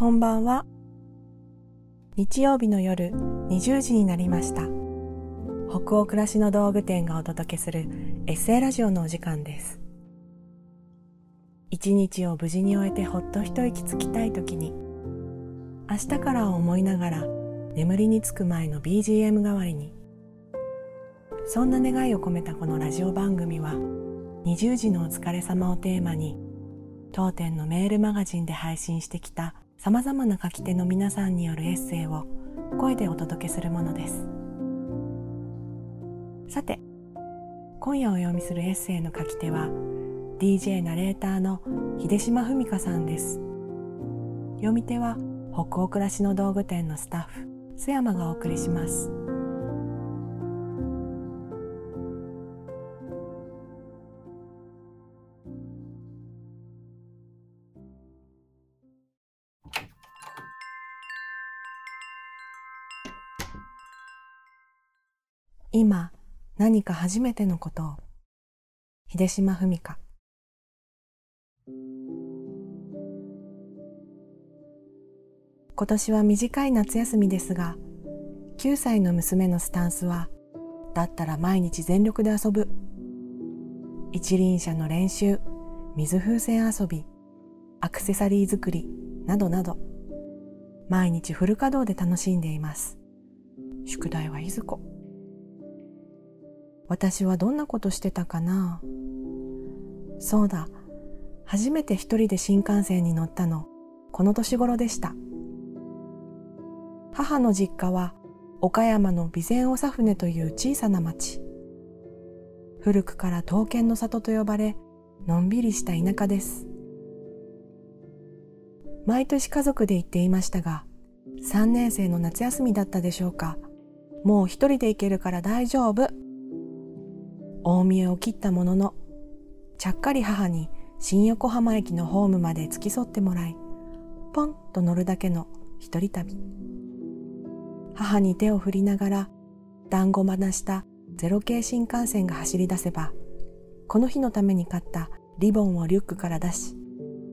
こんばんは。日曜日の夜20時になりました。北欧暮らしの道具店がお届けするエッセイラジオのお時間です。一日を無事に終えてほっと一息つきたい時に、明日からを思いながら眠りにつく前の BGM 代わりに、そんな願いを込めたこのラジオ番組は、20時のお疲れ様をテーマに、当店のメールマガジンで配信してきた様々な書き手の皆さんによるエッセイを声でお届けするものです。さて今夜お読みするエッセイの書き手は DJ ナレーターの秀島文香さんです。読み手は北欧暮らしの道具店のスタッフ須山がお送りします。今何か初めてのことを。秀島文香。今年は短い夏休みですが9歳の娘のスタンスはだったら毎日全力で遊ぶ。一輪車の練習水風船遊びアクセサリー作りなどなど。毎日フル稼働で楽しんでいます。宿題はいずこ？私はどんなことしてたかな？そうだ。初めて一人で新幹線に乗ったのこの年頃でした。母の実家は岡山の備前長船という小さな町。古くから刀剣の里と呼ばれのんびりした田舎です。毎年家族で行っていましたが3年生の夏休みだったでしょうか。もう一人で行けるから大丈夫。大見えを切ったもののちゃっかり母に新横浜駅のホームまで付き添ってもらいポンと乗るだけの一人旅。母に手を振りながら団子離したゼロ系新幹線が走り出せばこの日のために買ったリボンをリュックから出し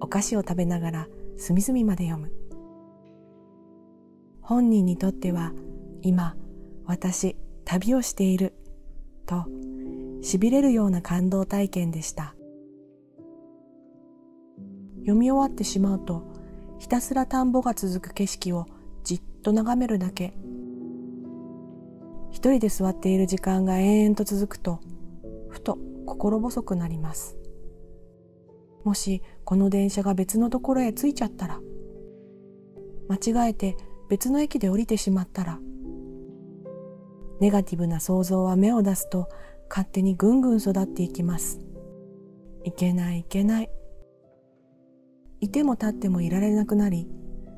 お菓子を食べながら隅々まで読む。本人にとっては今私旅をしていると痺れるような感動体験でした。読み終わってしまうとひたすら田んぼが続く景色をじっと眺めるだけ。一人で座っている時間が延々と続くとふと心細くなります。もしこの電車が別のところへ着いちゃったら間違えて別の駅で降りてしまったらネガティブな想像は目を出すと勝手にぐんぐん育っていきます。いけないいけない。いても立ってもいられなくなり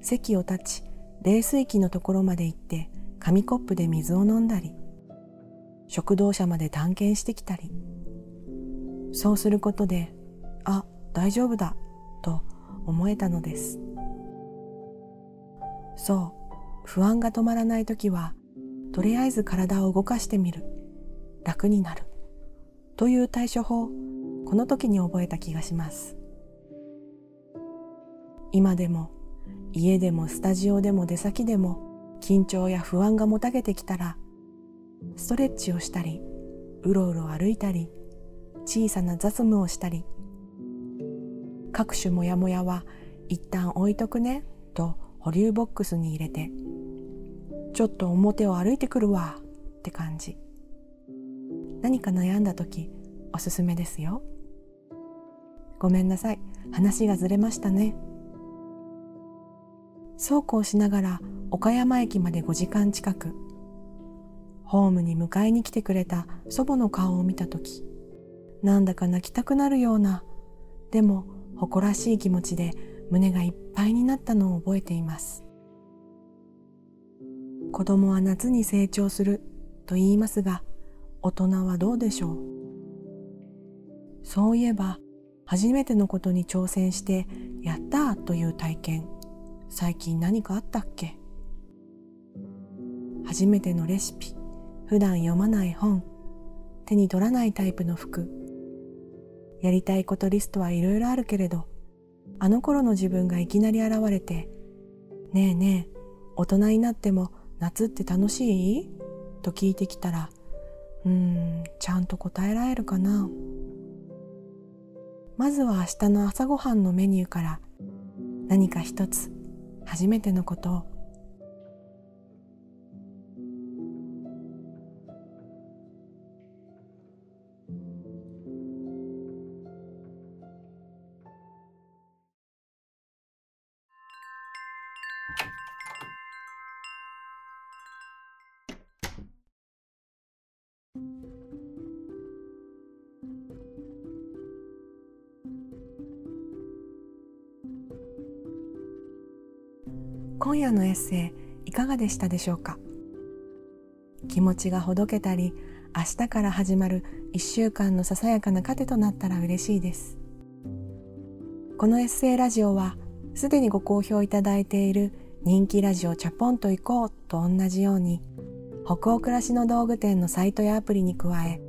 席を立ち冷水器のところまで行って紙コップで水を飲んだり食堂車まで探検してきたり。そうすることであ大丈夫だと思えたのです。そう不安が止まらない時はとりあえず体を動かしてみる。楽になる。という対処法この時に覚えた気がします。今でも家でもスタジオでも出先でも緊張や不安がもたげてきたらストレッチをしたりうろうろ歩いたり小さな雑務をしたり各種モヤモヤは一旦置いとくねと保留ボックスに入れてちょっと表を歩いてくるわって感じ。何か悩んだ時おすすめですよ。ごめんなさい。話がずれましたね。そうこうしながら岡山駅まで5時間近くホームに迎えに来てくれた祖母の顔を見た時なんだか泣きたくなるようなでも誇らしい気持ちで胸がいっぱいになったのを覚えています。子供は夏に成長すると言いますが大人はどうでしょう？そういえば初めてのことに挑戦してやったという体験最近何かあったっけ？初めてのレシピ普段読まない本手に取らないタイプの服。やりたいことリストはいろいろあるけれどあの頃の自分がいきなり現れてねえねえ大人になっても夏って楽しい？と聞いてきたらうんちゃんと答えられるかな？まずは明日の朝ごはんのメニューから何か一つ初めてのことを今夜のエッセイいかがでしたでしょうか？気持ちがほどけたり明日から始まる一週間のささやかな糧となったら嬉しいです。このエッセイラジオはすでにご好評いただいている人気ラジオチャポンと行こうと同じように北欧暮らしの道具店のサイトやアプリに加え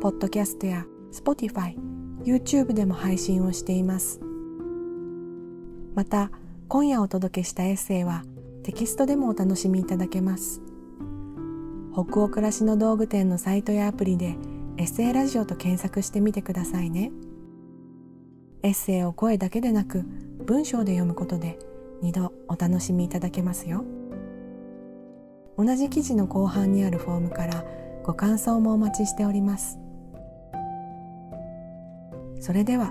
ポッドキャストや Spotify、YouTube でも配信をしています。また今夜お届けしたエッセイはテキストでもお楽しみいただけます。北欧暮らしの道具店のサイトやアプリでエッセイラジオと検索してみてくださいね。エッセイを声だけでなく文章で読むことで2度お楽しみいただけますよ。同じ記事の後半にあるフォームからご感想もお待ちしております。それでは